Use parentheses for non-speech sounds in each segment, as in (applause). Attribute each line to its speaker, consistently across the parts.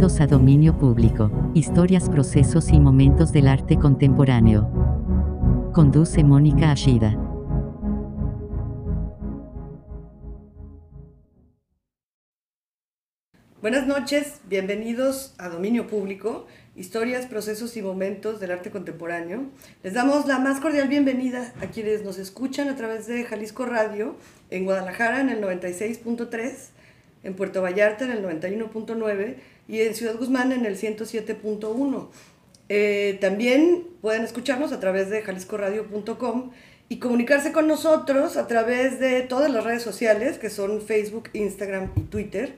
Speaker 1: A Dominio Público, historias, procesos y momentos del arte contemporáneo. Conduce Mónica Ashida.
Speaker 2: Buenas noches, bienvenidos a Dominio Público, historias, procesos y momentos del arte contemporáneo. Les damos la más cordial bienvenida a quienes nos escuchan a través de Jalisco Radio, en Guadalajara en el 96.3, en Puerto Vallarta en el 91.9 y en Ciudad Guzmán en el 107.1. Eh, también pueden escucharnos a través de jaliscoradio.com y comunicarse con nosotros a través de todas las redes sociales que son Facebook, Instagram y Twitter.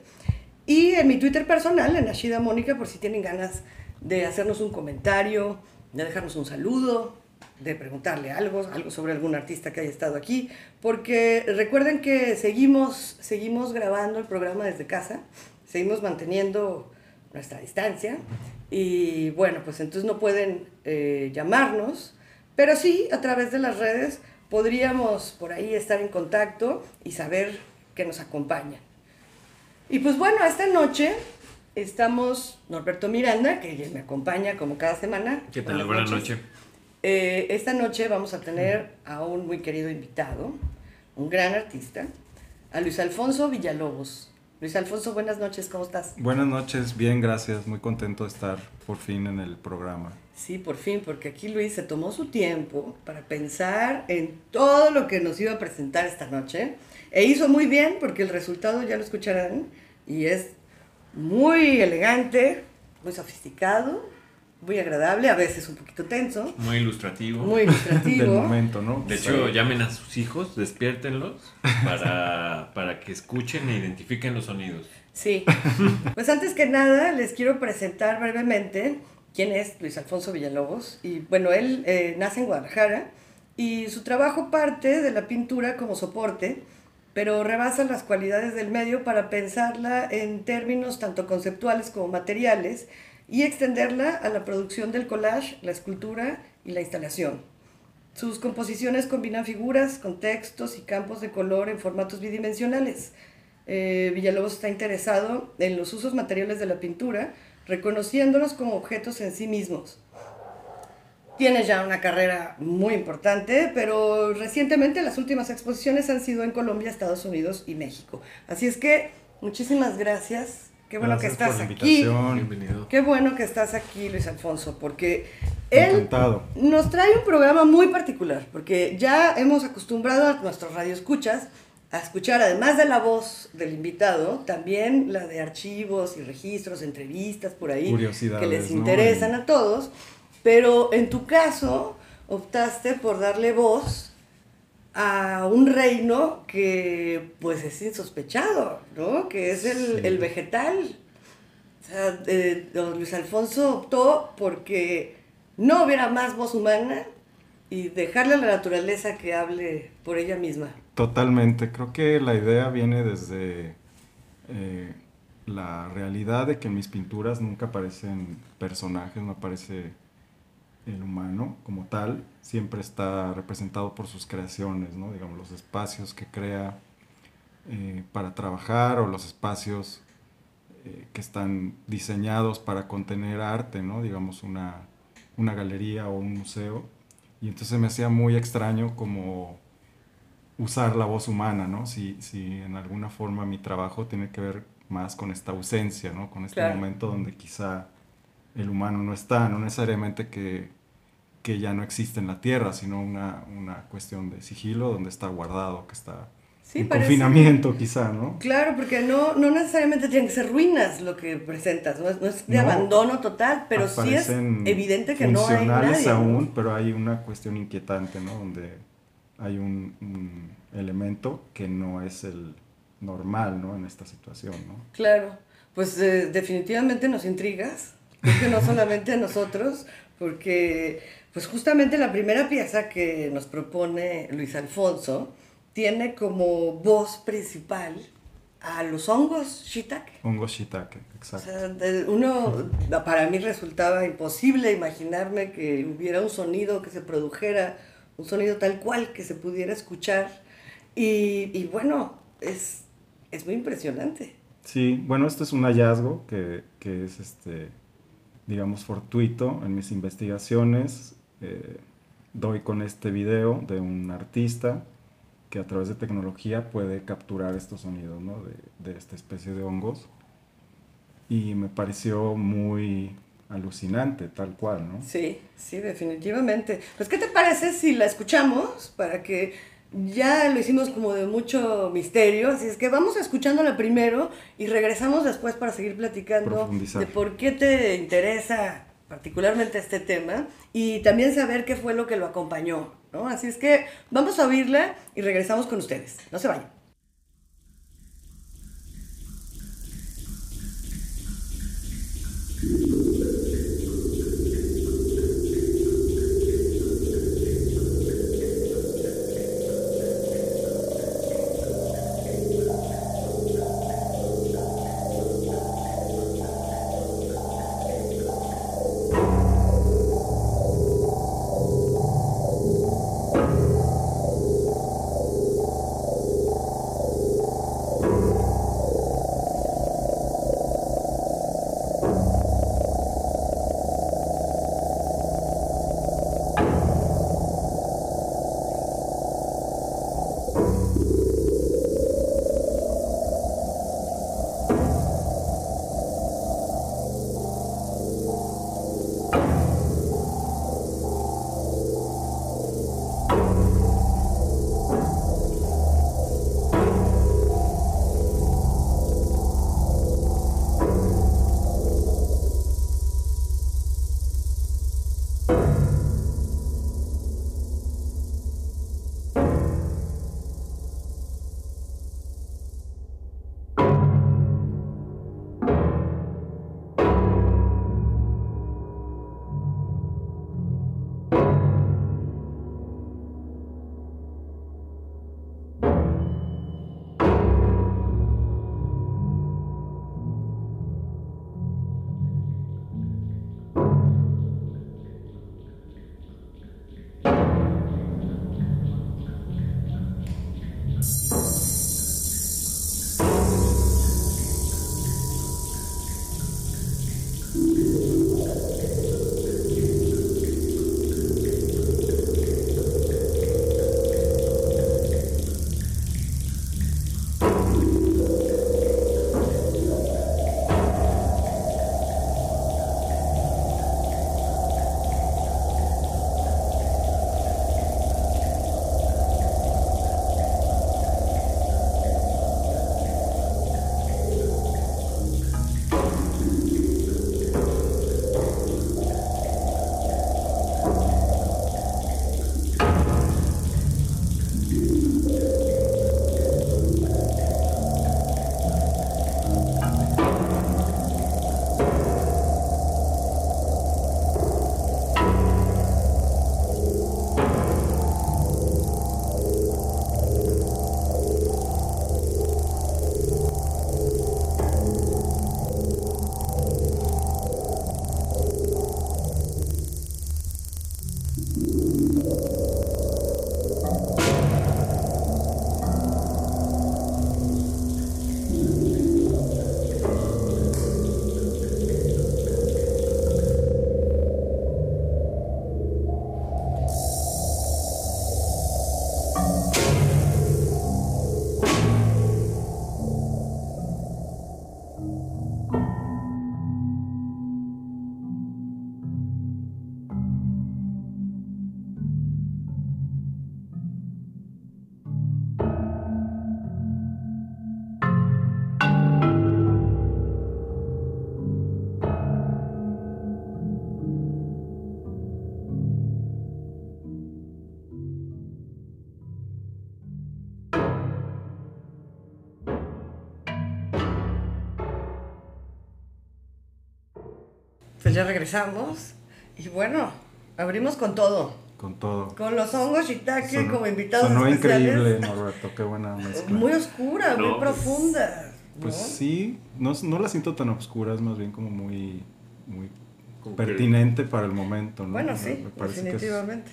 Speaker 2: Y en mi Twitter personal, en Ashida Mónica, por si tienen ganas de hacernos un comentario, de dejarnos un saludo, de preguntarle algo, algo sobre algún artista que haya estado aquí, porque recuerden que seguimos, seguimos grabando el programa desde casa, seguimos manteniendo nuestra distancia y bueno, pues entonces no pueden eh, llamarnos, pero sí a través de las redes podríamos por ahí estar en contacto y saber que nos acompañan. Y pues bueno, esta noche estamos Norberto Miranda, que me acompaña como cada semana.
Speaker 3: ¿Qué tal? Buenas, noches.
Speaker 2: Eh, esta noche vamos a tener a un muy querido invitado, un gran artista, a Luis Alfonso Villalobos. Luis Alfonso, buenas noches, ¿cómo estás?
Speaker 4: Buenas noches, bien, gracias, muy contento de estar por fin en el programa.
Speaker 2: Sí, por fin, porque aquí Luis se tomó su tiempo para pensar en todo lo que nos iba a presentar esta noche. E hizo muy bien, porque el resultado ya lo escucharán, y es muy elegante, muy sofisticado, muy agradable, a veces un poquito tenso.
Speaker 3: Muy ilustrativo.
Speaker 2: Muy ilustrativo. (laughs)
Speaker 4: Del momento, ¿no?
Speaker 3: De hecho, llamen a sus hijos, despiértenlos para, (laughs) para que escuchen e identifiquen los sonidos.
Speaker 2: Sí. Pues antes que nada, les quiero presentar brevemente quién es Luis Alfonso Villalobos. Y bueno, él eh, nace en Guadalajara y su trabajo parte de la pintura como soporte, pero rebasa las cualidades del medio para pensarla en términos tanto conceptuales como materiales y extenderla a la producción del collage, la escultura y la instalación. Sus composiciones combinan figuras, contextos y campos de color en formatos bidimensionales. Eh, Villalobos está interesado en los usos materiales de la pintura, reconociéndolos como objetos en sí mismos. Tiene ya una carrera muy importante, pero recientemente las últimas exposiciones han sido en Colombia, Estados Unidos y México. Así es que muchísimas gracias Qué bueno que estás aquí.
Speaker 3: Bienvenido.
Speaker 2: Qué bueno que estás aquí, Luis Alfonso, porque él nos trae un programa muy particular, porque ya hemos acostumbrado a nuestros radioescuchas a escuchar, además de la voz del invitado, también la de archivos y registros, entrevistas por ahí, que les interesan a todos. Pero en tu caso, optaste por darle voz a un reino que pues es insospechado, ¿no? Que es el, vegetal. O sea, don Luis Alfonso optó porque no hubiera más voz humana y dejarle a la naturaleza que hable por ella misma.
Speaker 4: Totalmente, creo que la idea viene desde eh, la realidad de que en mis pinturas nunca aparecen personajes, no aparece el humano como tal siempre está representado por sus creaciones, ¿no? digamos, los espacios que crea eh, para trabajar o los espacios eh, que están diseñados para contener arte, ¿no? digamos, una, una galería o un museo. Y entonces me hacía muy extraño como usar la voz humana, ¿no? Si, si en alguna forma mi trabajo tiene que ver más con esta ausencia, ¿no? Con este momento donde quizá el humano no está, no necesariamente que, que, ya no existe en la Tierra, sino una, una cuestión de sigilo donde está guardado, que está en confinamiento quizá, ¿no?
Speaker 2: Claro, porque no, no necesariamente tienen que ser ruinas lo que presentas, no es, de abandono total, pero sí es evidente que no hay nadie.
Speaker 4: aún, pero hay una cuestión inquietante, ¿no? Donde hay un, elemento que no es el normal, ¿no? En esta situación, ¿no?
Speaker 2: Claro, pues eh, definitivamente nos intrigas que no solamente a nosotros, porque pues justamente la primera pieza que nos propone Luis Alfonso tiene como voz principal a los hongos shiitake.
Speaker 4: Hongos shiitake, exacto.
Speaker 2: O sea, uno, para mí resultaba imposible imaginarme que hubiera un sonido que se produjera, un sonido tal cual que se pudiera escuchar. Y, y bueno, es, es muy impresionante.
Speaker 4: Sí, bueno, esto es un hallazgo que, que es, este, digamos, fortuito en mis investigaciones. Eh, doy con este video de un artista que a través de tecnología puede capturar estos sonidos ¿no? de, de esta especie de hongos. Y me pareció muy alucinante, tal cual, ¿no?
Speaker 2: Sí, sí, definitivamente. Pues, ¿qué te parece si la escuchamos para que ya lo hicimos como de mucho misterio, así es que vamos escuchándola primero y regresamos después para seguir platicando de por qué te interesa particularmente este tema y también saber qué fue lo que lo acompañó, ¿no? Así es que vamos a oírla y regresamos con ustedes. No se vayan. Pues ya regresamos y bueno, abrimos con todo.
Speaker 4: Con todo.
Speaker 2: Con los hongos shiitake
Speaker 4: Sonó-
Speaker 2: como invitados
Speaker 4: Sonó
Speaker 2: especiales.
Speaker 4: increíble, Norberto, qué buena (laughs) mezcla.
Speaker 2: Muy oscura, muy
Speaker 3: pues-
Speaker 2: profunda. ¿no?
Speaker 4: Pues sí, no, no la siento tan oscura, es más bien como muy, muy
Speaker 3: Como que-
Speaker 4: pertinente para el momento, ¿no?
Speaker 2: Bueno, sí,
Speaker 4: me
Speaker 2: definitivamente.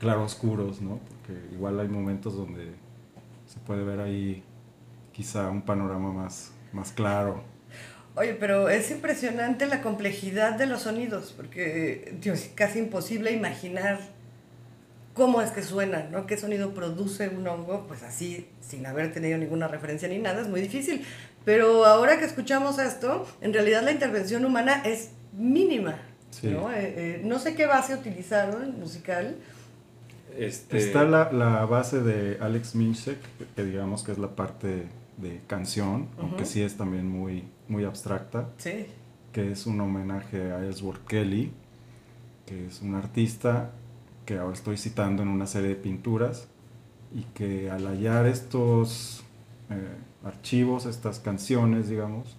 Speaker 4: claroscuros, ¿no? Porque igual hay momentos donde se puede ver ahí quizá un panorama más más claro.
Speaker 2: Oye, pero es impresionante la complejidad de los sonidos, porque Dios, es casi imposible imaginar cómo es que suena, ¿no? ¿Qué sonido produce un hongo? Pues así, sin haber tenido ninguna referencia ni nada, es muy difícil. Pero ahora que escuchamos esto, en realidad la intervención humana es mínima. ¿no? Eh, eh, no sé qué base utilizaron musical.
Speaker 4: Este... Está la, la, base de Alex Minchek, que digamos que es la parte de canción, aunque sí es también muy, muy abstracta.
Speaker 2: Sí.
Speaker 4: Que es un homenaje a Ellsworth Kelly, que es un artista que ahora estoy citando en una serie de pinturas y que al hallar estos eh, archivos, estas canciones, digamos,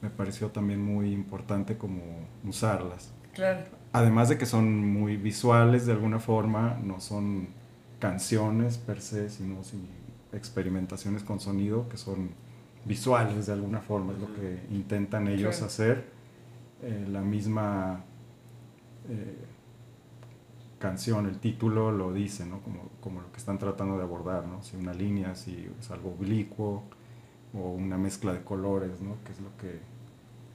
Speaker 4: me pareció también muy importante como usarlas.
Speaker 2: Claro.
Speaker 4: Además de que son muy visuales de alguna forma, no son canciones per se, sino experimentaciones con sonido que son visuales de alguna forma, es lo que intentan ellos hacer. Eh, la misma eh, canción, el título lo dice, ¿no? Como, como, lo que están tratando de abordar, ¿no? Si una línea, si es algo oblicuo o una mezcla de colores, ¿no? Que es lo que,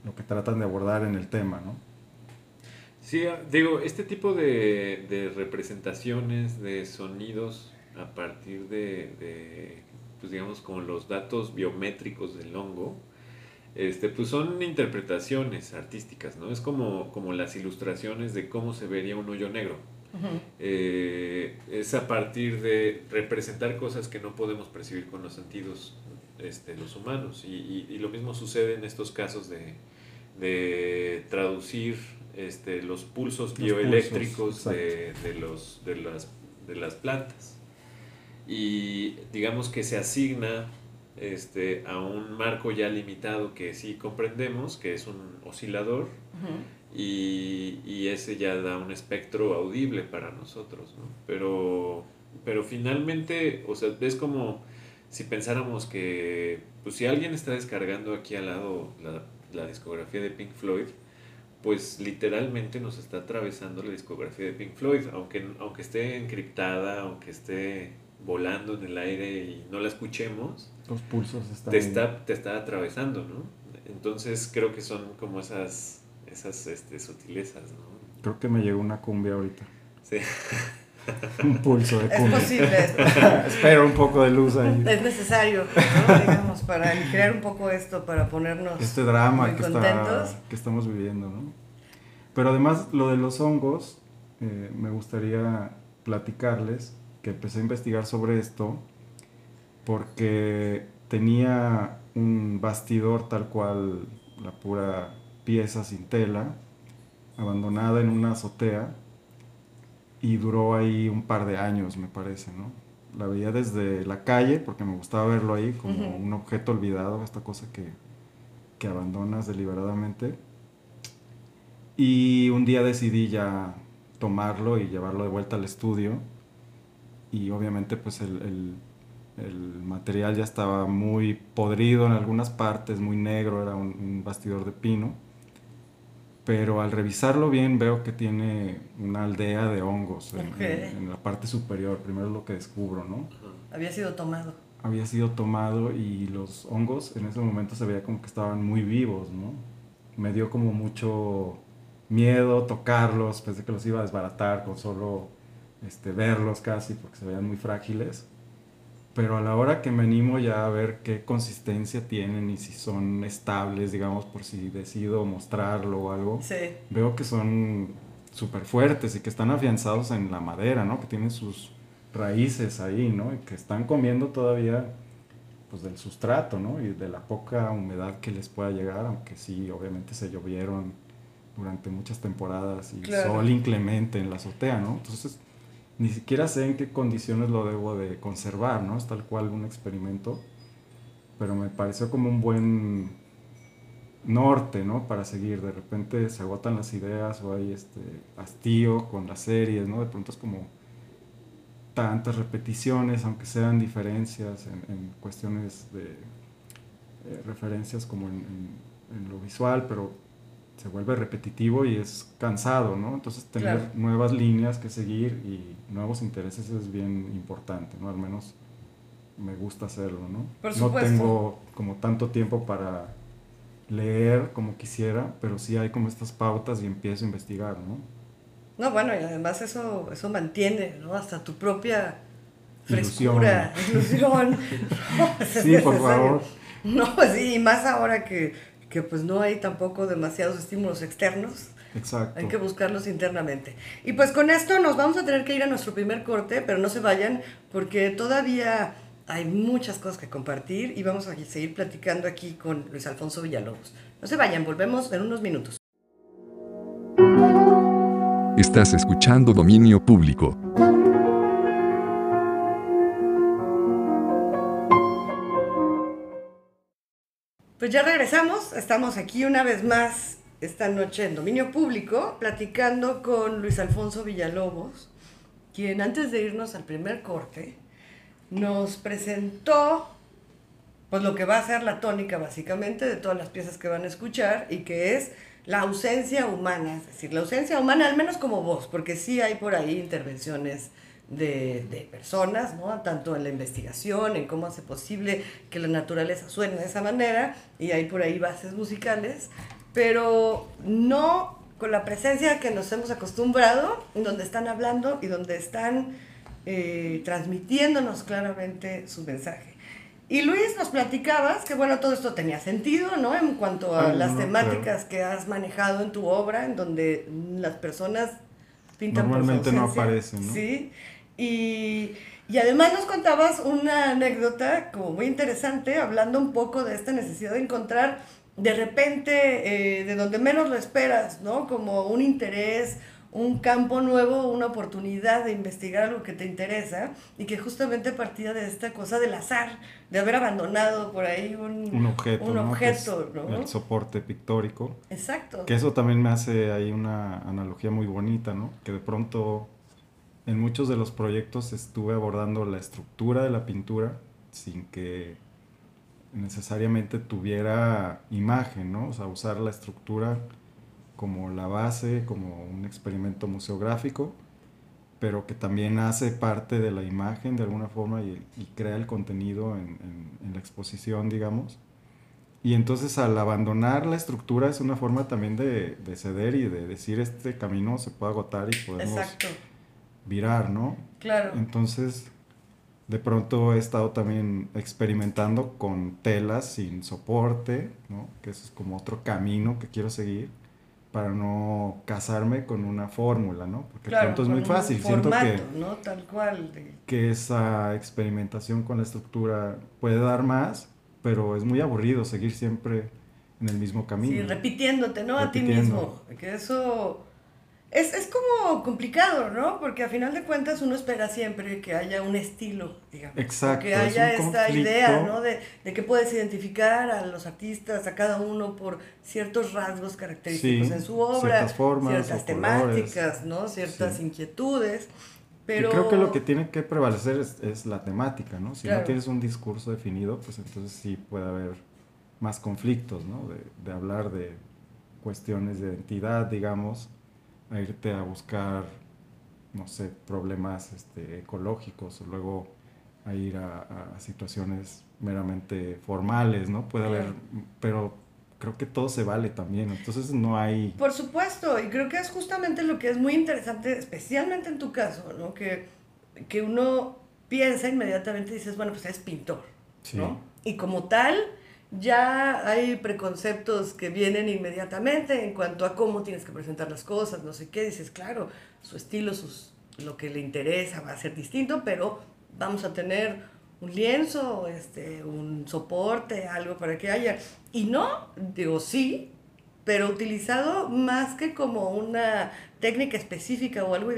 Speaker 4: lo que tratan de abordar en el tema, ¿no?
Speaker 3: Sí, ah, digo, este tipo de, de representaciones, de sonidos a partir de, de, pues digamos, como los datos biométricos del hongo, este, pues son interpretaciones artísticas, ¿no? Es como, como las ilustraciones de cómo se vería un hoyo negro. Eh, es a partir de representar cosas que no podemos percibir con los sentidos este, los humanos. Y, y, lo mismo sucede en estos casos de, de traducir este, los pulsos bioeléctricos de, de, los, de, las, de las plantas. Y digamos que se asigna este, a un marco ya limitado que sí comprendemos, que es un oscilador y, y, ese ya da un espectro audible para nosotros, ¿no? Pero, pero finalmente, o sea, es como si pensáramos que, pues si alguien está descargando aquí al lado la, la discografía de Pink Floyd, pues literalmente nos está atravesando la discografía de Pink Floyd, aunque, aunque esté encriptada, aunque esté volando en el aire y no la escuchemos,
Speaker 4: los pulsos están
Speaker 3: te está, te está atravesando, ¿no? Entonces creo que son como esas esas este, sutilezas, ¿no?
Speaker 4: Creo que me llegó una cumbia ahorita.
Speaker 3: Sí. (laughs)
Speaker 4: un pulso de cumbia.
Speaker 2: Es posible. (laughs)
Speaker 4: Espero un poco de luz ahí.
Speaker 2: Es necesario, ¿no? digamos, para crear un poco esto, para ponernos
Speaker 4: este drama que, está, que estamos viviendo, ¿no? Pero además lo de los hongos, eh, me gustaría platicarles que empecé a investigar sobre esto porque tenía un bastidor tal cual la pura pieza sin tela, abandonada en una azotea y duró ahí un par de años, me parece, ¿no? La veía desde la calle porque me gustaba verlo ahí como un objeto olvidado, esta cosa que, que abandonas deliberadamente. Y un día decidí ya tomarlo y llevarlo de vuelta al estudio. Y obviamente pues el, el, el material ya estaba muy podrido en algunas partes, muy negro, era un bastidor de pino pero al revisarlo bien veo que tiene una aldea de hongos en, la parte superior, primero es lo que descubro, ¿no?
Speaker 2: Había sido tomado.
Speaker 4: Había sido tomado y los hongos en ese momento se veía como que estaban muy vivos, ¿no? Me dio como mucho miedo tocarlos, pensé que los iba a desbaratar con solo este, verlos casi porque se veían muy frágiles pero a la hora que me animo ya a ver qué consistencia tienen y si son estables, digamos, por si decido mostrarlo o algo, veo que son súper fuertes y que están afianzados en la madera, ¿no? Que tienen sus raíces ahí, ¿no? Y que están comiendo todavía pues del sustrato, ¿no? Y de la poca humedad que les pueda llegar, aunque sí, obviamente se llovieron durante muchas temporadas y sol inclemente en la azotea, ¿no? Entonces ni siquiera sé en qué condiciones lo debo de conservar, ¿no? Es tal cual un experimento, pero me pareció como un buen norte, ¿no? Para seguir, de repente se agotan las ideas o hay este hastío con las series, ¿no? De pronto es como tantas repeticiones, aunque sean diferencias en, cuestiones de eh, referencias como en lo visual, pero se vuelve repetitivo y es cansado, ¿no? Entonces tener nuevas líneas que seguir y nuevos intereses es bien importante, ¿no? Al menos me gusta hacerlo, ¿no?
Speaker 2: Por
Speaker 4: no tengo como tanto tiempo para leer como quisiera, pero sí hay como estas pautas y empiezo a investigar, ¿no?
Speaker 2: No, bueno, y además eso, eso mantiene, ¿no? Hasta tu propia frescura, (laughs) ilusión. No, (laughs)
Speaker 4: sí, por favor.
Speaker 2: No, sí, y más ahora que, que pues no hay tampoco demasiados estímulos externos.
Speaker 4: Exacto.
Speaker 2: Hay que buscarlos internamente. Y pues con esto nos vamos a tener que ir a nuestro primer corte, pero no se vayan porque todavía hay muchas cosas que compartir y vamos a seguir platicando aquí con Luis Alfonso Villalobos. No se vayan, volvemos en unos minutos.
Speaker 5: Estás escuchando Dominio Público.
Speaker 2: Pues ya regresamos, estamos aquí una vez más esta noche en Dominio Público platicando con Luis Alfonso Villalobos, quien antes de irnos al primer corte nos presentó pues lo que va a ser la tónica básicamente de todas las piezas que van a escuchar y que es la ausencia humana, es decir, la ausencia humana al menos como voz, porque sí hay por ahí intervenciones de, de, personas, ¿no? tanto en la investigación, en cómo hace posible que la naturaleza suene de esa manera, y hay por ahí bases musicales, pero no con la presencia que nos hemos acostumbrado, donde están hablando y donde están eh, transmitiéndonos claramente su mensaje. Y Luis, nos platicabas que, bueno, todo esto tenía sentido, ¿no? En cuanto a
Speaker 4: Ah,
Speaker 2: las
Speaker 4: no,
Speaker 2: temáticas que has manejado en tu obra, en donde las personas pintan por su
Speaker 4: Normalmente no aparecen, ¿no?
Speaker 2: Sí. Y, y además nos contabas una anécdota como muy interesante, hablando un poco de esta necesidad de encontrar de repente, eh, de donde menos lo esperas, ¿no? Como un interés, un campo nuevo, una oportunidad de investigar algo que te interesa y que justamente partía de esta cosa del azar, de haber abandonado por ahí un,
Speaker 4: Un objeto,
Speaker 2: un objeto, ¿no?
Speaker 4: El soporte pictórico.
Speaker 2: Exacto.
Speaker 4: Que eso también me hace ahí una analogía muy bonita, ¿no? Que de pronto en muchos de los proyectos estuve abordando la estructura de la pintura sin que necesariamente tuviera imagen, ¿no? O sea, usar la estructura como la base, como un experimento museográfico, pero que también hace parte de la imagen de alguna forma y, y crea el contenido en, en- en la exposición, digamos. Y entonces al abandonar la estructura es una forma también de, de ceder y de decir este camino se puede agotar y podemos
Speaker 2: Exacto.
Speaker 4: virar, ¿no?
Speaker 2: Claro.
Speaker 4: Entonces, de pronto he estado también experimentando con telas sin soporte, ¿no? Que eso es como otro camino que quiero seguir para no casarme con una fórmula, ¿no? Porque de
Speaker 2: Claro,
Speaker 4: pronto es muy fácil. Siento que,
Speaker 2: formato, ¿no? Tal cual. de-
Speaker 4: que esa experimentación con la estructura puede dar más, pero es muy aburrido seguir siempre en el mismo camino.
Speaker 2: Sí, repitiéndote, ¿no? A ti
Speaker 4: Repitiendo.
Speaker 2: mismo. Que eso es, es como complicado, ¿no? Porque a final de cuentas uno espera siempre que haya un estilo, digamos.
Speaker 4: Exacto,
Speaker 2: Que haya esta
Speaker 4: conflicto.
Speaker 2: idea, ¿no? De, de que puedes identificar a los artistas, a cada uno por ciertos rasgos característicos
Speaker 4: Sí,
Speaker 2: en su obra,
Speaker 4: ciertas formas
Speaker 2: ciertas
Speaker 4: colores.
Speaker 2: temáticas, ¿no? Ciertas
Speaker 4: Sí.
Speaker 2: inquietudes. Pero
Speaker 4: creo que lo que tiene que prevalecer es, es la temática, ¿no? Si
Speaker 2: Claro.
Speaker 4: no tienes un discurso definido, pues entonces sí puede haber más conflictos, ¿no? De, de hablar de cuestiones de identidad, digamos, a irte a buscar, no sé, problemas este, ecológicos o luego a ir a, a situaciones meramente formales, ¿no? Puede haber, pero creo que todo se vale también, entonces no hay...
Speaker 2: Por supuesto, y creo que es justamente lo que es muy interesante, especialmente en tu caso, ¿no? Que, que uno piensa inmediatamente y dices, bueno, pues es pintor,
Speaker 4: Sí.
Speaker 2: ¿no? Y como tal, ya hay preconceptos que vienen inmediatamente en cuanto a cómo tienes que presentar las cosas, no sé qué, dices, claro, su estilo, sus, lo que le interesa va a ser distinto, pero vamos a tener un lienzo, este, un soporte, algo para que haya. Y no, digo, sí, pero utilizado más que como una técnica específica o algo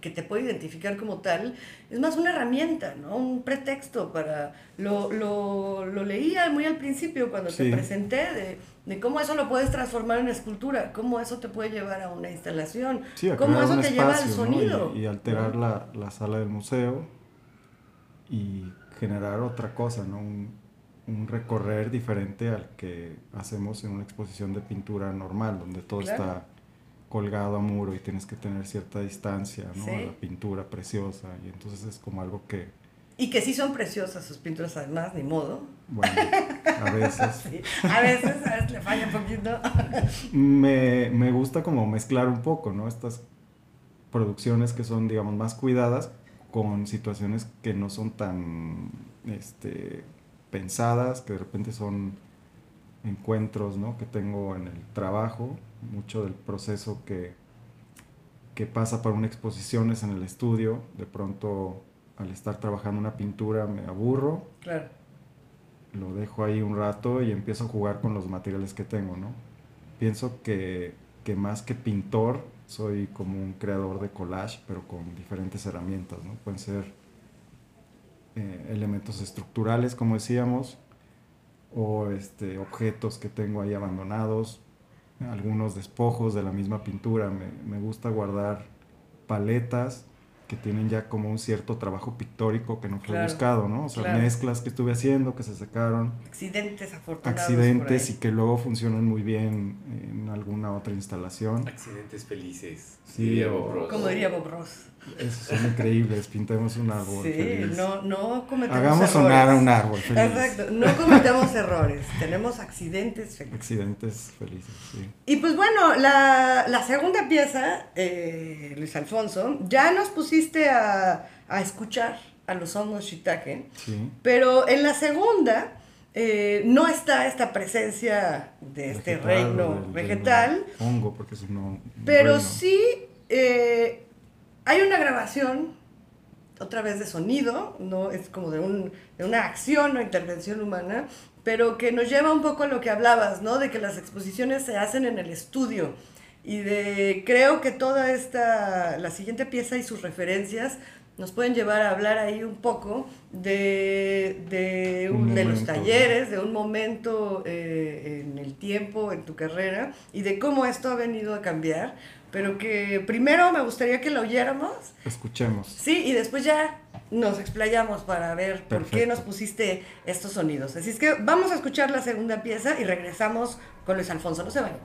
Speaker 2: que te puede identificar como tal, es más una herramienta, ¿no? Un pretexto para... Lo, lo, lo leía muy al principio cuando te presenté de, de cómo eso lo puedes transformar en escultura, cómo eso te puede llevar a una instalación,
Speaker 4: Sí, a
Speaker 2: cómo eso te lleva al
Speaker 4: espacio, ¿no?
Speaker 2: sonido.
Speaker 4: Y, y alterar
Speaker 2: ¿no?
Speaker 4: la, la sala del museo y generar otra cosa, ¿no? Un, un recorrer diferente al que hacemos en una exposición de pintura normal, donde todo
Speaker 2: Claro.
Speaker 4: está colgado a muro y tienes que tener cierta distancia, ¿no?
Speaker 2: Sí.
Speaker 4: A la pintura preciosa y entonces es como algo que
Speaker 2: Y que sí son preciosas sus pinturas además, ni modo.
Speaker 4: Bueno, a veces. (laughs)
Speaker 2: Sí, a veces, a veces le falla un poquito. (laughs)
Speaker 4: me, me gusta como mezclar un poco, ¿no? Estas producciones que son, digamos, más cuidadas con situaciones que no son tan este, pensadas, que de repente son encuentros ¿no? que tengo en el trabajo, mucho del proceso que, que pasa por una exposición es en el estudio, de pronto al estar trabajando una pintura me aburro,
Speaker 2: Claro.
Speaker 4: lo dejo ahí un rato y empiezo a jugar con los materiales que tengo, ¿no? Pienso que, que más que pintor soy como un creador de collage, pero con diferentes herramientas, ¿no? Pueden ser eh, elementos estructurales, como decíamos, o este, objetos que tengo ahí abandonados, algunos despojos de la misma pintura. Me, me gusta guardar paletas que tienen ya como un cierto trabajo pictórico que no fue
Speaker 2: Claro,
Speaker 4: buscado, ¿no? O sea,
Speaker 2: claro.
Speaker 4: mezclas que estuve haciendo, que se secaron,
Speaker 2: Accidentes afortunados.
Speaker 4: accidentes y que luego funcionan muy bien en alguna otra instalación.
Speaker 3: Accidentes felices.
Speaker 4: Sí, o-.
Speaker 2: Como diría Bob Ross.
Speaker 4: Esos son increíbles, pintemos un árbol
Speaker 2: Sí,
Speaker 4: feliz.
Speaker 2: no, no cometemos
Speaker 4: Hagamos
Speaker 2: errores.
Speaker 4: sonar a un árbol feliz.
Speaker 2: Exacto, no cometemos errores, tenemos accidentes felices.
Speaker 4: Accidentes felices, sí.
Speaker 2: Y pues bueno, la, la segunda pieza, eh, Luis Alfonso, ya nos pusiste a, a escuchar a los hongos shiitake,
Speaker 4: Sí.
Speaker 2: pero en la segunda eh, no está esta presencia de este
Speaker 4: Vegetal,
Speaker 2: reino
Speaker 4: del- del
Speaker 2: vegetal,
Speaker 4: hongo, porque es un, un
Speaker 2: pero
Speaker 4: reino.
Speaker 2: sí eh, hay una grabación, otra vez de sonido, no es como de, un, de una acción o intervención humana, pero que nos lleva un poco a lo que hablabas, ¿no? De que las exposiciones se hacen en el estudio. Y de, creo que toda esta, la siguiente pieza y sus referencias nos pueden llevar a hablar ahí un poco de, de,
Speaker 4: Un
Speaker 2: un- de los talleres, de un momento eh, en el tiempo, en tu carrera, y de cómo esto ha venido a cambiar, pero que primero me gustaría que lo oyéramos,
Speaker 4: Escuchemos.
Speaker 2: sí, y después ya nos explayamos para ver por qué nos pusiste estos sonidos. Así es que vamos a escuchar la segunda pieza y regresamos con Luis Alfonso, no se vayan.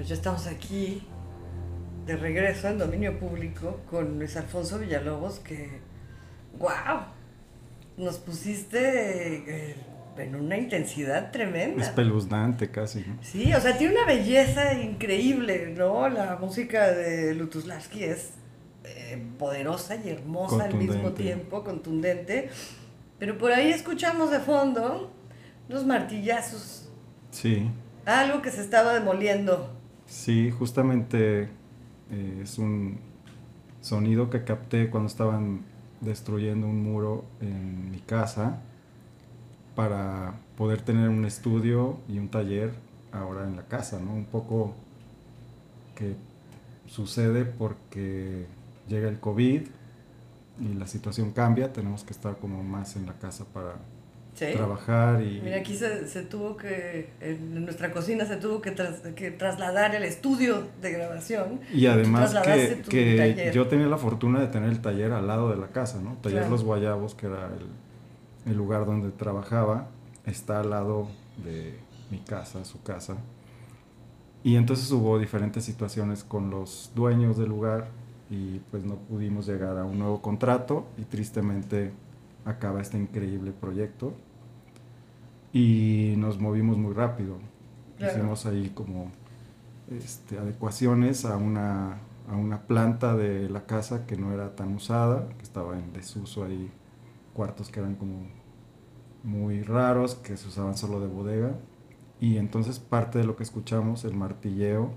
Speaker 2: Pues ya estamos aquí de regreso en dominio público con Luis Alfonso Villalobos que, wow, nos pusiste eh, en una intensidad tremenda.
Speaker 4: Espeluznante casi, ¿no?
Speaker 2: Sí, o sea, tiene una belleza increíble, ¿no? La música de Lutoslavski es eh, poderosa y hermosa al mismo tiempo, contundente. Pero por ahí escuchamos de fondo unos martillazos,
Speaker 4: Sí,
Speaker 2: algo que se estaba demoliendo.
Speaker 4: Sí, justamente eh, es un sonido que capté cuando estaban destruyendo un muro en mi casa para poder tener un estudio y un taller ahora en la casa, ¿no? Un poco que sucede porque llega el COVID y la situación cambia, tenemos que estar como más en la casa para
Speaker 2: ¿Sí?
Speaker 4: trabajar y...
Speaker 2: Mira, aquí se, se tuvo que, en nuestra cocina se tuvo que, tras- que trasladar el estudio de grabación.
Speaker 4: Y además que, que yo tenía la fortuna de tener el taller al lado de la casa, ¿no? Taller
Speaker 2: Claro.
Speaker 4: Los Guayabos, que era el, el lugar donde trabajaba, está al lado de mi casa, su casa. Y entonces hubo diferentes situaciones con los dueños del lugar y pues no pudimos llegar a un nuevo contrato y tristemente acaba este increíble proyecto. Y nos movimos muy rápido.
Speaker 2: Claro.
Speaker 4: Hicimos ahí como este, adecuaciones a una, a una planta de la casa que no era tan usada, que estaba en desuso ahí, cuartos que eran como muy raros, que se usaban solo de bodega. Y entonces parte de lo que escuchamos, el martilleo,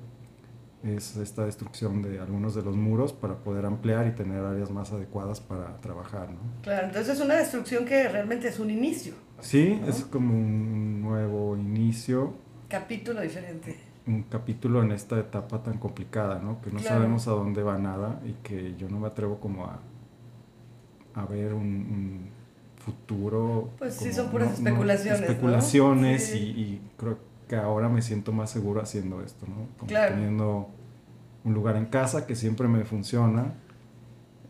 Speaker 4: es esta destrucción de algunos de los muros para poder ampliar y tener áreas más adecuadas para trabajar, ¿no?
Speaker 2: Claro, entonces es una destrucción que realmente es un inicio,
Speaker 4: Sí,
Speaker 2: ¿No?
Speaker 4: es como un nuevo inicio,
Speaker 2: capítulo diferente.
Speaker 4: un capítulo en esta etapa tan complicada, ¿no? Que no
Speaker 2: Claro.
Speaker 4: sabemos a dónde va nada y que yo no me atrevo como a, a ver un, un futuro.
Speaker 2: Pues sí, son puras especulaciones,
Speaker 4: especulaciones
Speaker 2: Sí.
Speaker 4: y, y creo que ahora me siento más seguro haciendo esto, ¿no? Como
Speaker 2: Claro.
Speaker 4: teniendo un lugar en casa que siempre me funciona,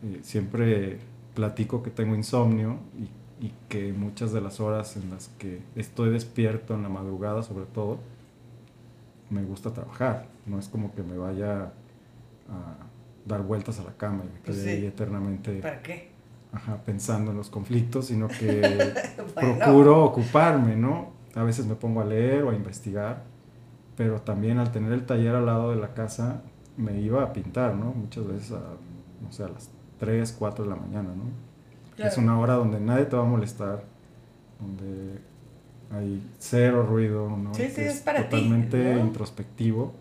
Speaker 4: eh, siempre platico que tengo insomnio y, y que muchas de las horas en las que estoy despierto en la madrugada sobre todo, me gusta trabajar, no es como que me vaya a dar vueltas a la cama y me
Speaker 2: Pues
Speaker 4: quede
Speaker 2: sí.
Speaker 4: ahí eternamente
Speaker 2: ¿Para qué?
Speaker 4: ajá, pensando en los conflictos, sino que (laughs)
Speaker 2: Bueno.
Speaker 4: procuro ocuparme, ¿no? A veces me pongo a leer o a investigar, pero también al tener el taller al lado de la casa me iba a pintar, ¿no? Muchas veces a, no sé, a las 3, 4 de la mañana, ¿no?
Speaker 2: Claro.
Speaker 4: Es una hora donde nadie te va a molestar, donde hay cero ruido, ¿no?
Speaker 2: Sí, sí,
Speaker 4: Que
Speaker 2: es para ti,
Speaker 4: totalmente
Speaker 2: ¿no?
Speaker 4: introspectivo.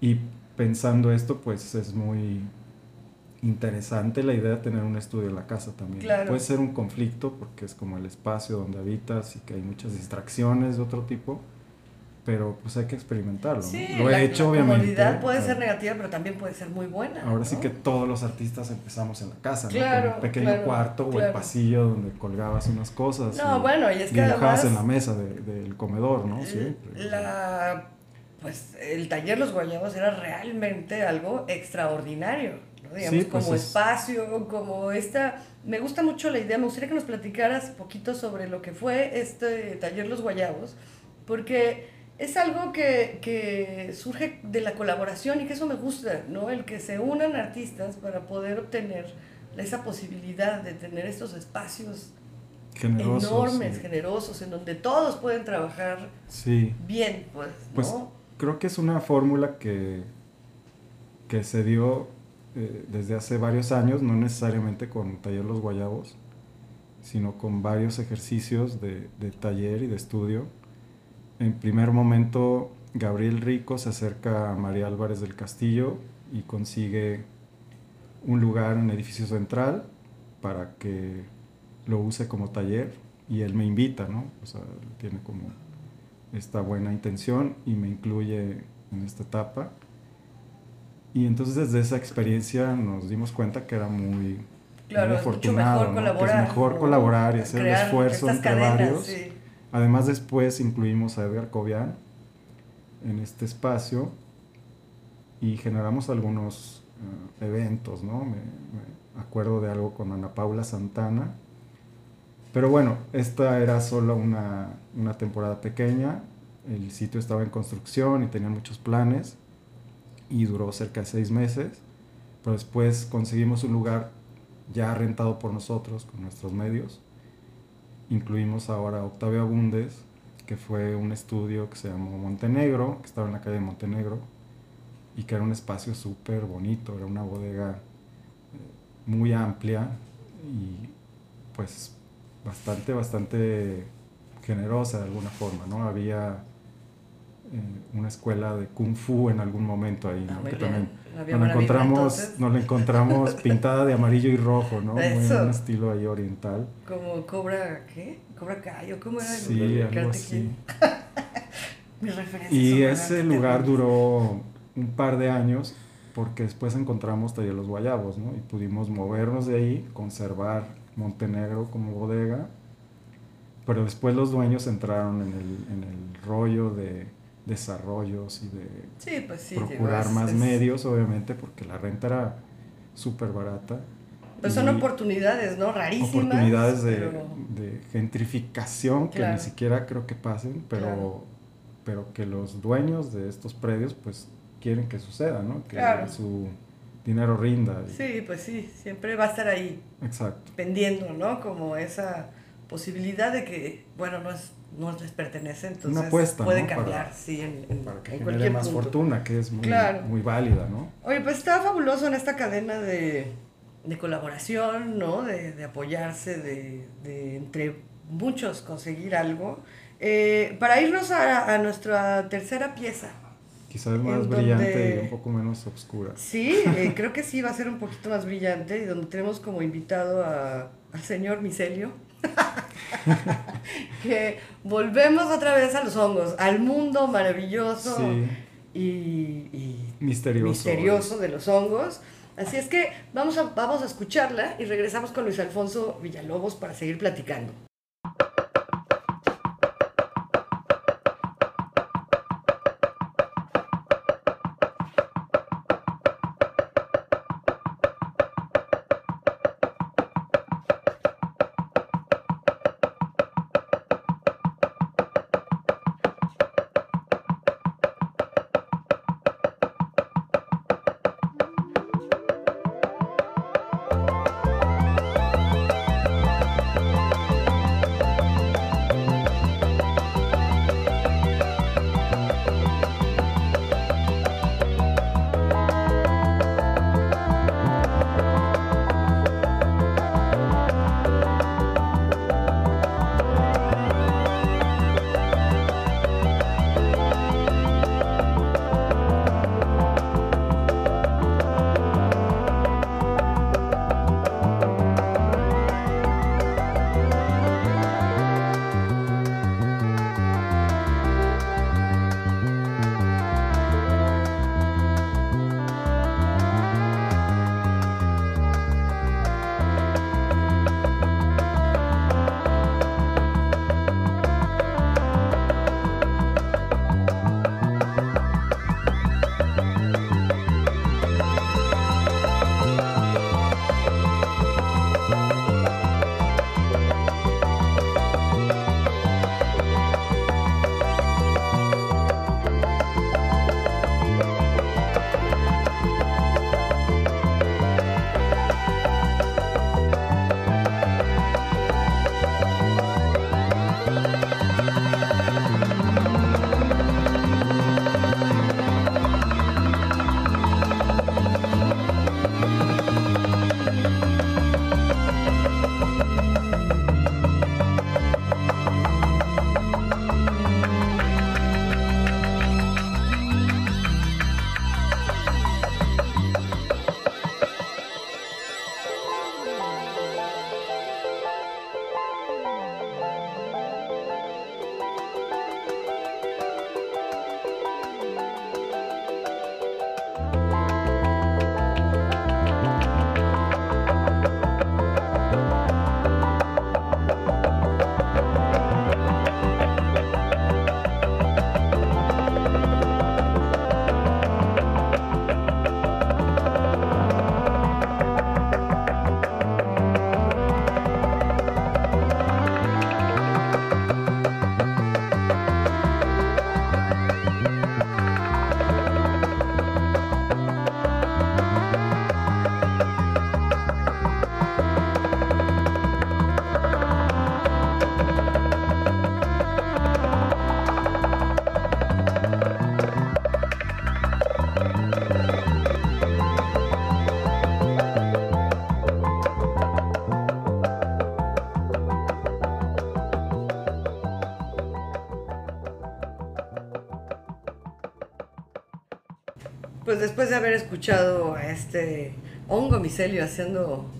Speaker 4: Y pensando esto, pues es muy interesante la idea de tener un estudio en la casa también.
Speaker 2: Claro.
Speaker 4: Puede ser un conflicto porque es como el espacio donde habitas y que hay muchas distracciones de otro tipo, pero pues hay que experimentarlo. ¿no?
Speaker 2: Sí,
Speaker 4: Lo he
Speaker 2: la,
Speaker 4: hecho,
Speaker 2: la
Speaker 4: obviamente.
Speaker 2: comodidad puede
Speaker 4: Ah,
Speaker 2: ser negativa, pero también puede ser muy buena.
Speaker 4: Ahora sí
Speaker 2: ¿no?
Speaker 4: que todos los artistas empezamos en la casa, ¿no?
Speaker 2: Claro,
Speaker 4: Con un pequeño
Speaker 2: claro,
Speaker 4: cuarto o el pasillo donde colgabas unas cosas.
Speaker 2: No, bueno, y es que
Speaker 4: dibujabas
Speaker 2: además-
Speaker 4: en la mesa de- del comedor, ¿no? Siempre.
Speaker 2: La, pues el taller Los Guayabos era realmente algo extraordinario, ¿no? Digamos,
Speaker 4: Sí, pues
Speaker 2: como
Speaker 4: es-
Speaker 2: espacio, como esta... Me gusta mucho la idea, me gustaría que nos platicaras un poquito sobre lo que fue este taller Los Guayabos, porque es algo que, que surge de la colaboración y que eso me gusta, ¿no? El que se unan artistas para poder obtener esa posibilidad de tener estos espacios
Speaker 4: Generosos.
Speaker 2: enormes,
Speaker 4: sí.
Speaker 2: generosos, en donde todos pueden trabajar
Speaker 4: Sí.
Speaker 2: bien, pues, ¿no?
Speaker 4: Pues creo que es una fórmula que, que se dio eh, desde hace varios años, no necesariamente con Taller Los Guayabos, sino con varios ejercicios de, de taller y de estudio. En primer momento, Gabriel Rico se acerca a María Álvarez del Castillo y consigue un lugar en el edificio central para que lo use como taller y él me invita, ¿no? O sea, tiene como esta buena intención y me incluye en esta etapa. Y entonces desde esa experiencia nos dimos cuenta que era muy,
Speaker 2: Claro,
Speaker 4: muy afortunado,
Speaker 2: mejor
Speaker 4: ¿no? que
Speaker 2: colaborar.
Speaker 4: es mejor colaborar y hacer el esfuerzo entre
Speaker 2: cadenas,
Speaker 4: varios.
Speaker 2: sí.
Speaker 4: Además después incluimos a Edgar Cobian en este espacio y generamos algunos eh, eventos, ¿no? Me, me acuerdo de algo con Ana Paula Santana. Pero bueno, esta era solo una, una temporada pequeña el sitio estaba en construcción y tenía muchos planes y duró cerca de seis meses, pero después conseguimos un lugar ya rentado por nosotros con nuestros medios. Incluimos ahora Octavio Abundes, que fue un estudio que se llamó Montenegro, que estaba en la calle de Montenegro, y que era un espacio súper bonito, era una bodega eh, muy amplia y pues bastante, bastante generosa de alguna forma, ¿no? Había eh, una escuela de kung fu en algún momento ahí,
Speaker 2: Ah,
Speaker 4: ¿no?
Speaker 2: muy
Speaker 4: Que
Speaker 2: bien.
Speaker 4: también nos la encontramos, nos la encontramos pintada de amarillo y rojo, ¿no? Muy un estilo ahí oriental.
Speaker 2: Como Cobra, ¿qué? Cobra Kai, ¿o ¿cómo era? el
Speaker 4: Sí, algo
Speaker 2: Karate
Speaker 4: así. (laughs) Y ese lugar duró un par de años porque después encontramos Taller Los Guayabos, ¿no? Y pudimos movernos de ahí, conservar Montenegro como bodega, pero después los dueños entraron en el, en el rollo de desarrollos y de
Speaker 2: Sí, pues sí. digo,
Speaker 4: procurar
Speaker 2: es-
Speaker 4: más
Speaker 2: es-
Speaker 4: medios, obviamente, porque la renta era súper barata.
Speaker 2: Pues son oportunidades, ¿no? Rarísimas.
Speaker 4: oportunidades de,
Speaker 2: pero-
Speaker 4: de gentrificación que ni siquiera creo que pasen, pero,
Speaker 2: Claro.
Speaker 4: pero que los dueños de estos predios pues quieren que suceda, ¿no? Que
Speaker 2: Claro.
Speaker 4: su dinero rinda. y-
Speaker 2: Sí, pues sí, siempre va a estar ahí,
Speaker 4: Exacto.
Speaker 2: pendiendo, ¿no? Como esa posibilidad de que, bueno, no, es, no les pertenece, entonces
Speaker 4: Una apuesta,
Speaker 2: puede
Speaker 4: ¿no?
Speaker 2: cambiar,
Speaker 4: Para-
Speaker 2: sí, en, en-
Speaker 4: Para que
Speaker 2: en
Speaker 4: genere
Speaker 2: cualquier
Speaker 4: más
Speaker 2: punto.
Speaker 4: fortuna, que es muy,
Speaker 2: Claro.
Speaker 4: muy válida, ¿no?
Speaker 2: Oye, pues está fabuloso en esta cadena de, de colaboración, ¿no? De, de apoyarse, de, de entre muchos conseguir algo. Eh, para irnos a, a nuestra tercera pieza.
Speaker 4: Quizás más brillante
Speaker 2: donde-
Speaker 4: y un poco menos oscura.
Speaker 2: Sí, eh, creo que sí va a ser un poquito más brillante y donde tenemos como invitado a- al señor Micelio. (laughs) que volvemos otra vez a los hongos, al mundo maravilloso
Speaker 4: Sí,
Speaker 2: y, y
Speaker 4: misterioso.
Speaker 2: misterioso de los hongos. Así es que vamos a, vamos a escucharla y regresamos con Luis Alfonso Villalobos para seguir platicando. Después de haber escuchado a este hongo micelio haciendo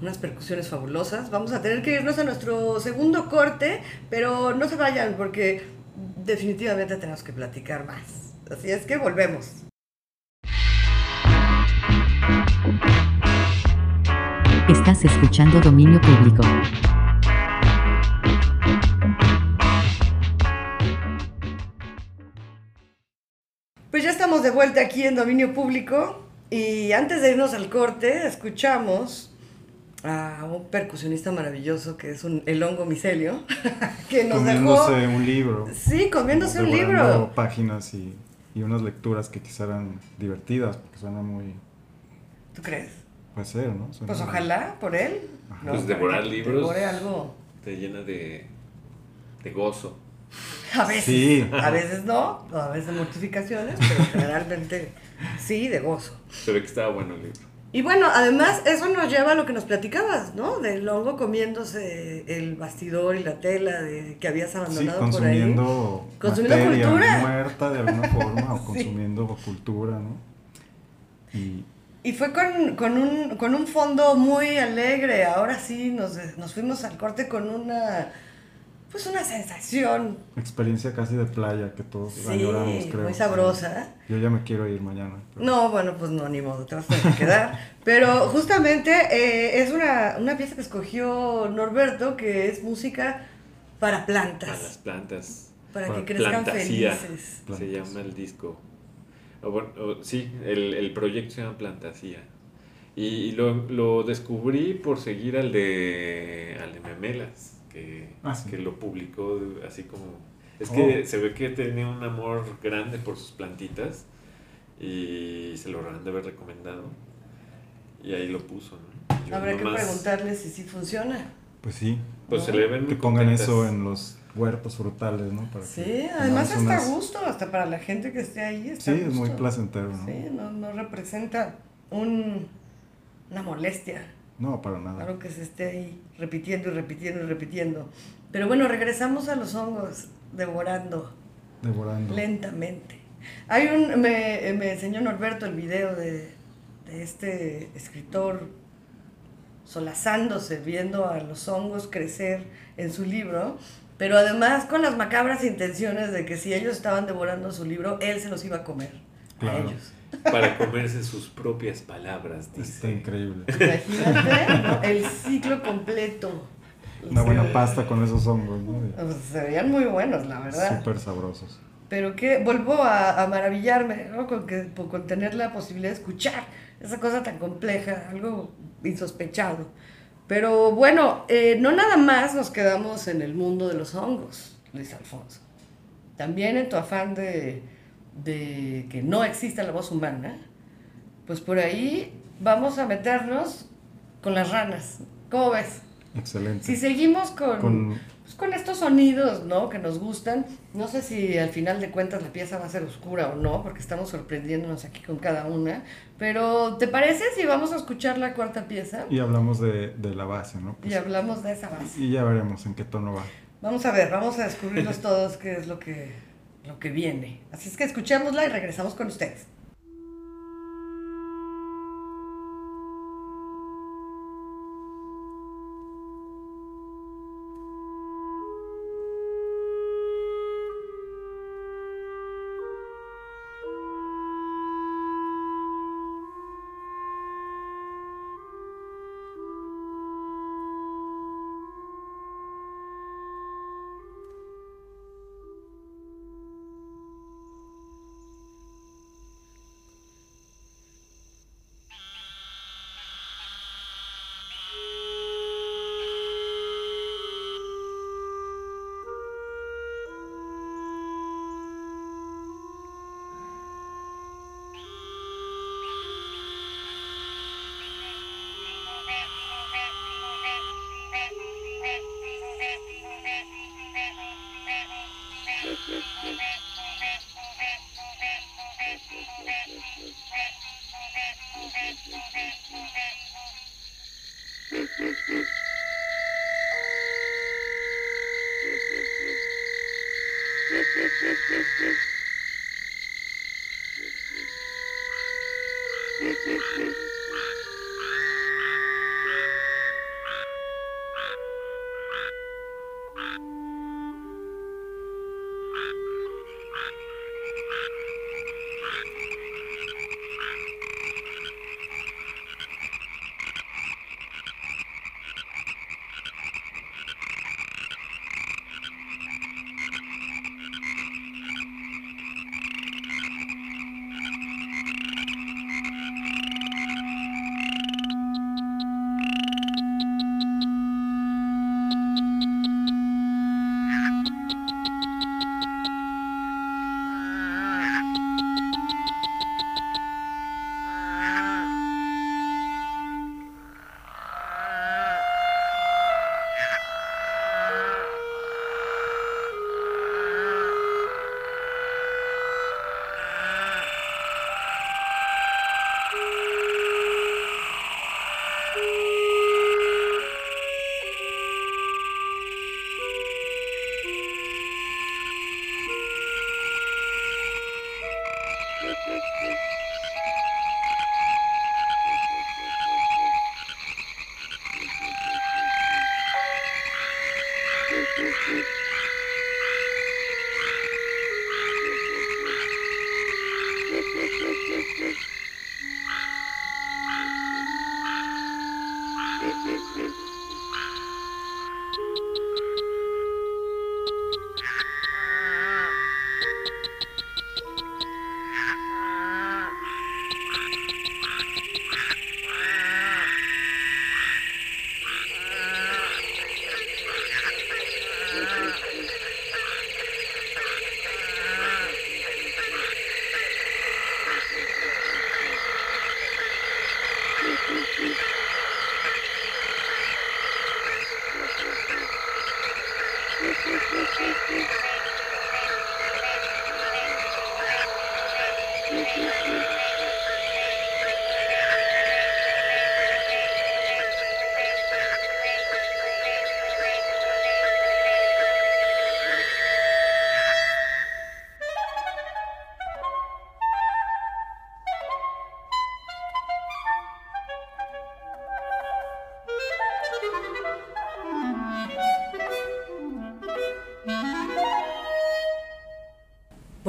Speaker 2: unas percusiones fabulosas, vamos a tener que irnos a nuestro segundo corte, pero no se vayan porque definitivamente tenemos que platicar más. Así es que volvemos.
Speaker 1: Estás escuchando Dominio Público.
Speaker 2: Vuelta aquí en Dominio Público y antes de irnos al corte escuchamos a un percusionista maravilloso que es un, el hongo micelio (laughs) que nos
Speaker 4: comiéndose
Speaker 2: dejó
Speaker 4: un libro.
Speaker 2: sí comiéndose un libro
Speaker 4: páginas y, y unas lecturas que quizá eran divertidas, porque suena muy...
Speaker 2: ¿tú crees?
Speaker 4: Puede ser, ¿no? Suena
Speaker 2: Pues
Speaker 4: muy-
Speaker 2: ojalá por él.
Speaker 3: Pues
Speaker 2: para
Speaker 3: devorar
Speaker 2: que
Speaker 3: libros.
Speaker 2: devore algo
Speaker 3: Te llena de, de gozo. (laughs)
Speaker 2: a veces
Speaker 4: Sí.
Speaker 2: a veces no a veces mortificaciones pero generalmente sí de gozo
Speaker 3: Se ve que estaba bueno el libro.
Speaker 2: Y bueno, además eso nos lleva a lo que nos platicabas, ¿no? Del hongo comiéndose el bastidor y la tela de, que habías
Speaker 4: Sí,
Speaker 2: abandonado por ahí.
Speaker 4: consumiendo,
Speaker 2: Consumiendo
Speaker 4: materia
Speaker 2: cultura.
Speaker 4: muerta de alguna forma o (laughs)
Speaker 2: Sí.
Speaker 4: consumiendo cultura, ¿no? Y
Speaker 2: Y fue con, con un, con un fondo muy alegre. Ahora sí nos, nos fuimos al corte con una, pues una sensación,
Speaker 4: experiencia casi de playa que todos
Speaker 2: sí,
Speaker 4: añoramos, creo.
Speaker 2: muy sabrosa.
Speaker 4: Yo ya me quiero ir mañana. pero-
Speaker 2: No, bueno, pues no, ni modo, te vas a tener que quedar. (laughs) Pero justamente eh, es una, una pieza que escogió Norberto, que es música para plantas.
Speaker 3: A las plantas.
Speaker 2: Para
Speaker 4: Para
Speaker 2: que crezcan
Speaker 3: Plantasía.
Speaker 2: felices.
Speaker 3: Se llama el disco. O bueno, o- sí, el, el proyecto se llama Plantasía. Y, y lo, lo descubrí por seguir al de, al de Memelas, que,
Speaker 4: Ah, sí.
Speaker 3: que lo publicó así como... Es
Speaker 4: Oh.
Speaker 3: que se ve que tenía un amor grande por sus plantitas y se lo han de haber recomendado. Y ahí lo puso, ¿no? Yo
Speaker 2: Habrá que
Speaker 3: nomás-
Speaker 2: preguntarle si sí funciona.
Speaker 4: Pues sí,
Speaker 3: Pues se le ven
Speaker 4: que pongan
Speaker 3: contentas.
Speaker 4: eso en los huertos frutales, ¿no? Para que
Speaker 2: Sí, además
Speaker 4: tengamos
Speaker 2: hasta
Speaker 4: unas-
Speaker 2: gusto, hasta para la gente que esté ahí. Está
Speaker 4: Sí,
Speaker 2: a
Speaker 4: es muy
Speaker 2: gusto.
Speaker 4: placentero, ¿no?
Speaker 2: Sí, no, no representa un, una molestia.
Speaker 4: No, para nada.
Speaker 2: Claro que se esté ahí repitiendo y repitiendo y repitiendo. Pero bueno, regresamos a los hongos, devorando
Speaker 4: Devorando.
Speaker 2: lentamente. Hay un, me, me enseñó Norberto el video de, de este escritor solazándose, viendo a los hongos crecer en su libro, pero además con las macabras intenciones de que si ellos estaban devorando su libro, él se los iba a comer
Speaker 4: Claro.
Speaker 2: a ellos.
Speaker 3: Para comerse sus propias palabras,
Speaker 4: Está increíble.
Speaker 2: Imagínate ¿no? el ciclo completo.
Speaker 4: Una buena pasta con esos hongos, ¿no?
Speaker 2: Pues, se veían muy buenos, la verdad.
Speaker 4: Súper sabrosos.
Speaker 2: Pero que vuelvo a, a maravillarme, ¿no? Con, que, con tener la posibilidad de escuchar esa cosa tan compleja, algo insospechado. Pero bueno, eh, no nada más nos quedamos en el mundo de los hongos, Luis Alfonso. También en tu afán de, de que no exista la voz humana, pues por ahí vamos a meternos con las ranas. ¿Cómo ves?
Speaker 4: Excelente.
Speaker 2: Si seguimos con,
Speaker 4: Con-
Speaker 2: pues, con estos sonidos, ¿no? Que nos gustan. No sé si al final de cuentas la pieza va a ser oscura o no, porque estamos sorprendiéndonos aquí con cada una. Pero, ¿te parece si vamos a escuchar la cuarta pieza?
Speaker 4: Y hablamos de, de la base, ¿no? Pues,
Speaker 2: Y hablamos de esa base.
Speaker 4: y ya veremos en qué tono va.
Speaker 2: Vamos a ver, vamos a descubrirlos (laughs) todos qué es lo que, lo que viene. Así es que escuchémosla y regresamos con ustedes. Thank you.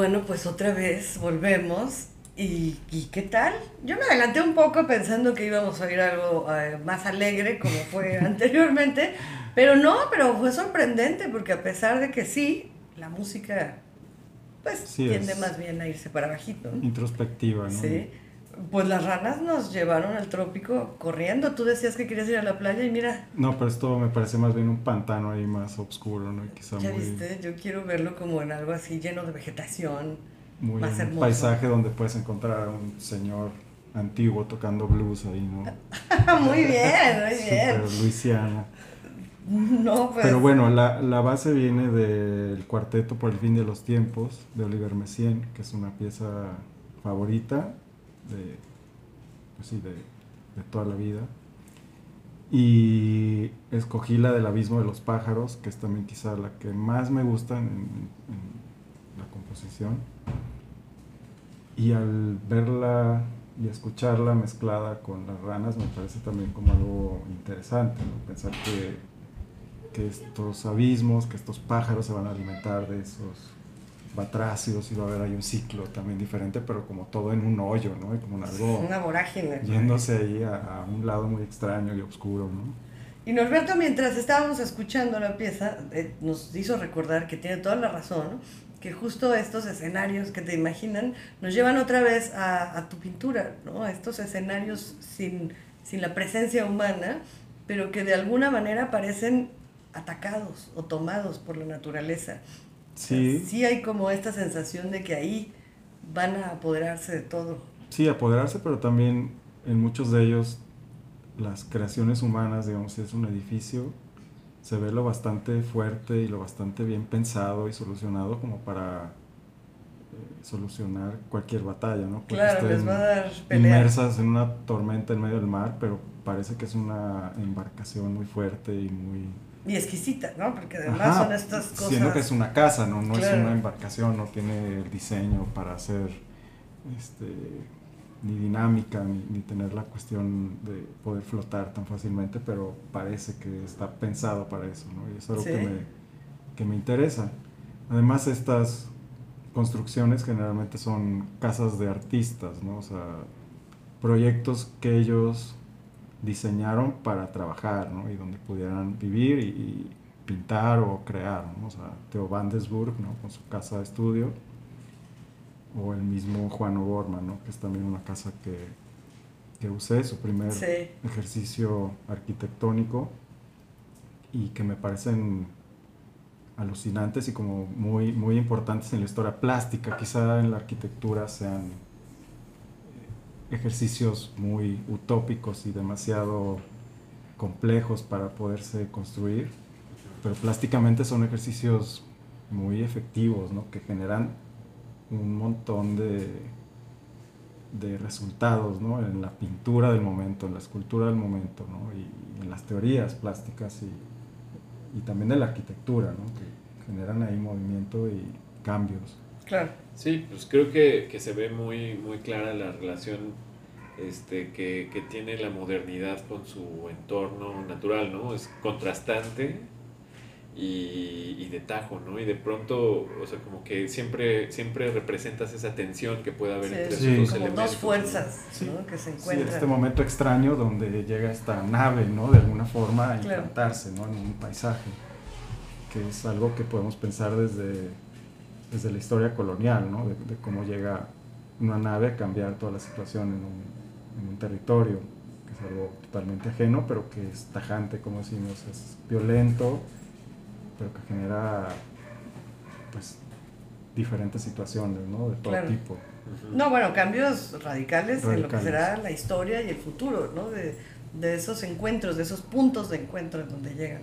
Speaker 2: Bueno, pues otra vez volvemos. ¿Y, y qué tal? Yo me adelanté un poco pensando que íbamos a oír algo eh, más alegre como fue (laughs) anteriormente, pero no, pero fue sorprendente porque a pesar de que sí, la música pues
Speaker 4: Sí,
Speaker 2: tiende
Speaker 4: es-
Speaker 2: más bien a irse para bajito.
Speaker 4: Introspectiva, ¿no?
Speaker 2: Sí. Pues las ranas nos llevaron al trópico corriendo. Tú decías que querías ir a la playa y mira,
Speaker 4: No, pero esto me parece más bien un pantano ahí más oscuro, ¿no? Quizá
Speaker 2: ya
Speaker 4: muy,
Speaker 2: viste, yo quiero verlo como en algo así lleno de vegetación.
Speaker 4: muy
Speaker 2: más
Speaker 4: un
Speaker 2: hermoso.
Speaker 4: paisaje donde puedes encontrar a un señor antiguo tocando blues ahí, ¿no? (laughs)
Speaker 2: muy bien, muy bien.
Speaker 4: Luisiana. (laughs)
Speaker 2: No, pues.
Speaker 4: Pero bueno, la, la base viene del cuarteto por el fin de los tiempos de Oliver Messiaen, que es una pieza favorita de, pues de, de toda la vida. Y escogí la del abismo de los pájaros, que es también quizá la que más me gusta en, la composición. Y al verla y escucharla mezclada con las ranas me parece también como algo interesante, pensar que, que estos abismos, que estos pájaros se van a alimentar de esos batracios y va a haber ahí un ciclo también diferente, pero como todo en un hoyo, ¿no? Y como en algo
Speaker 2: Una vorágine.
Speaker 4: yéndose ahí a, a un lado muy extraño y oscuro, ¿no?
Speaker 2: Y Norberto, mientras estábamos escuchando la pieza, eh, nos hizo recordar que tiene toda la razón, que justo estos escenarios que te imaginan nos llevan otra vez a, a tu pintura, ¿no? A estos escenarios sin, sin la presencia humana, pero que de alguna manera parecen atacados o tomados por la naturaleza.
Speaker 4: Sí,
Speaker 2: Sí hay como esta sensación de que ahí van a apoderarse de todo.
Speaker 4: sí, apoderarse, pero también en muchos de ellos las creaciones humanas, digamos, si es un edificio, se ve lo bastante fuerte y lo bastante bien pensado y solucionado como para eh, solucionar cualquier batalla, ¿no? Porque
Speaker 2: Claro, les va a dar pelea.
Speaker 4: inmersas en una tormenta en medio del mar, pero parece que es una embarcación muy fuerte y muy...
Speaker 2: Y exquisita, ¿no? Porque además
Speaker 4: Ajá,
Speaker 2: son estas cosas...
Speaker 4: Siendo que es una casa, ¿no? No es una embarcación, no tiene el diseño para hacer este, ni dinámica, ni, ni tener la cuestión de poder flotar tan fácilmente, pero parece que está pensado para eso, ¿no? Y es algo
Speaker 2: Sí.
Speaker 4: que, me, que me interesa. Además, estas construcciones generalmente son casas de artistas, ¿no? O sea, proyectos que ellos diseñaron para trabajar, ¿no? Y donde pudieran vivir y, y pintar o crear, ¿no? O sea, Theo Van Desburg, ¿no? Con su casa de estudio, o el mismo Juan O'Gorman, ¿no? Que es también una casa que, que usé, su primer
Speaker 2: Sí.
Speaker 4: ejercicio arquitectónico, y que me parecen alucinantes y como muy, muy importantes en la historia plástica, quizá en la arquitectura sean ejercicios muy utópicos y demasiado complejos para poderse construir, pero plásticamente son ejercicios muy efectivos, ¿no? que generan un montón de, de resultados ¿no? en la pintura del momento, en la escultura del momento, ¿no? y, en las teorías plásticas y, y también de la arquitectura, que generan ahí movimiento y cambios.
Speaker 2: Claro.
Speaker 3: Sí, pues creo que, que se ve muy, muy clara la relación este, que, que tiene la modernidad con su entorno natural, ¿no? Es contrastante y, y de tajo, ¿no? Y de pronto, o sea, como que siempre, siempre representas esa tensión que puede haber
Speaker 2: Sí,
Speaker 3: entre
Speaker 2: es
Speaker 3: esos dos
Speaker 2: como
Speaker 3: elementos.
Speaker 2: dos
Speaker 3: ¿no?
Speaker 2: fuerzas
Speaker 4: Sí.
Speaker 2: ¿no? que se
Speaker 4: Sí,
Speaker 2: encuentran.
Speaker 4: este momento extraño donde llega esta nave, ¿no? De alguna forma a
Speaker 2: Claro.
Speaker 4: implantarse, ¿no? En un paisaje, que es algo que podemos pensar desde, desde la historia colonial, ¿no? De, de cómo llega una nave a cambiar toda la situación en un, en un territorio, que es algo totalmente ajeno, pero que es tajante, como decimos, es violento, pero que genera, pues, diferentes situaciones, ¿no? De todo
Speaker 2: Claro.
Speaker 4: tipo.
Speaker 2: No, bueno, cambios radicales, en lo que será la historia y el futuro, ¿no? De, de esos encuentros, de esos puntos de encuentro en donde llegan.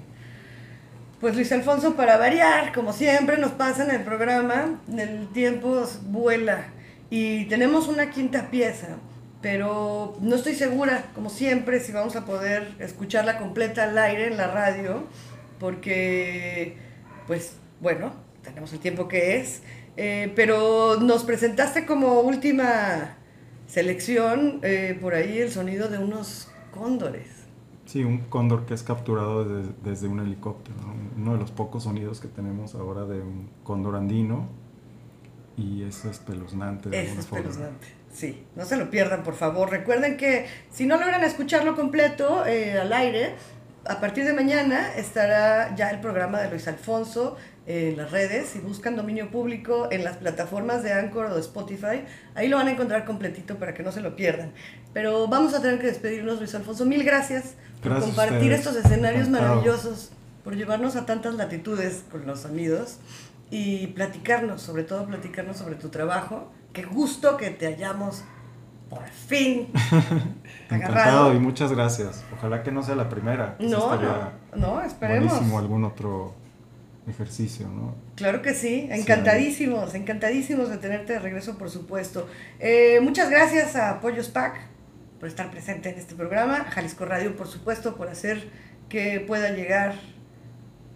Speaker 2: Pues Luis Alfonso, para variar, como siempre nos pasa en el programa, el tiempo vuela y tenemos una quinta pieza, pero no estoy segura, como siempre, si vamos a poder escucharla completa al aire en la radio, porque, pues, bueno, tenemos el tiempo que es, eh, pero nos presentaste como última selección eh, por ahí el sonido de unos cóndores.
Speaker 4: Sí, un cóndor que es capturado de- desde un helicóptero. ¿no? Uno de los pocos sonidos que tenemos ahora de un cóndor andino. Y es espeluznante de
Speaker 2: Es
Speaker 4: alguna forma.
Speaker 2: espeluznante. Sí, no se lo pierdan, por favor. Recuerden que si no logran escucharlo completo eh, al aire, a partir de mañana estará ya el programa de Luis Alfonso en las redes. Si buscan dominio público en las plataformas de Anchor o de Spotify, ahí lo van a encontrar completito para que no se lo pierdan. Pero vamos a tener que despedirnos, Luis Alfonso. Mil gracias por
Speaker 4: Gracias a
Speaker 2: compartir estos escenarios
Speaker 4: Encantado.
Speaker 2: maravillosos, por llevarnos a tantas latitudes con los sonidos y platicarnos, sobre todo platicarnos sobre tu trabajo. Qué gusto que te hayamos por fin (laughs)
Speaker 4: Encantado
Speaker 2: agarrado.
Speaker 4: y muchas gracias. Ojalá que no sea la primera.
Speaker 2: No, no, no, esperemos.
Speaker 4: Buenísimo algún otro ejercicio, ¿no?
Speaker 2: Claro que sí, encantadísimos, encantadísimos de tenerte de regreso, por supuesto. Eh, muchas gracias a Pollos Pack por estar presente en este programa, a Jalisco Radio, por supuesto, por hacer que pueda llegar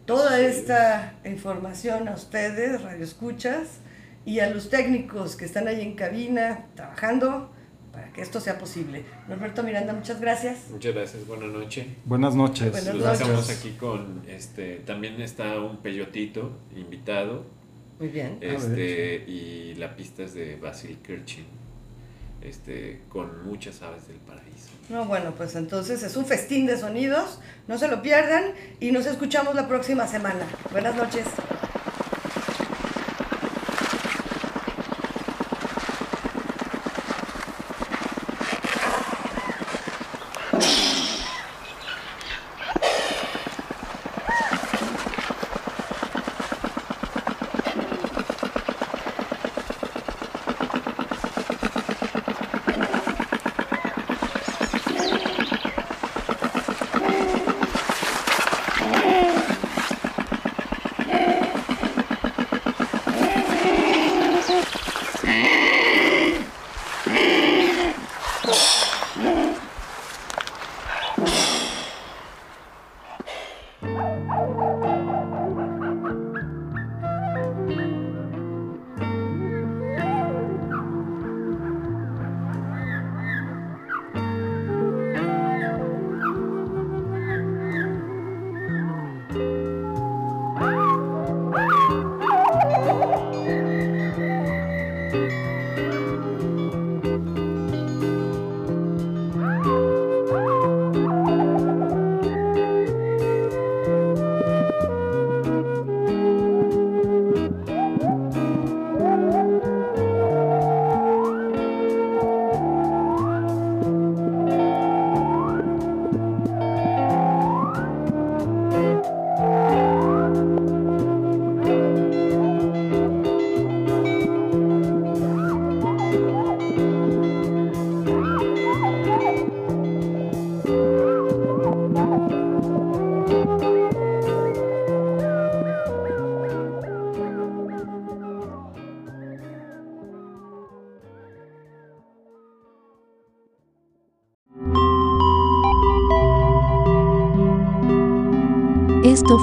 Speaker 2: toda esta información a ustedes, Radio Escuchas, y a los técnicos que están ahí en cabina trabajando para que esto sea posible. Norberto Miranda, muchas gracias.
Speaker 3: Muchas gracias, buenas noches.
Speaker 4: Buenas noches.
Speaker 2: Buenas
Speaker 3: Los
Speaker 2: noches.
Speaker 3: dejamos aquí con, este, también está un peyotito invitado,
Speaker 2: Muy bien.
Speaker 3: este, y la pista es de Basil Kirchin, este, con muchas aves del paraíso.
Speaker 2: No, bueno, pues entonces es un festín de sonidos, no se lo pierdan y nos escuchamos la próxima semana. Buenas noches.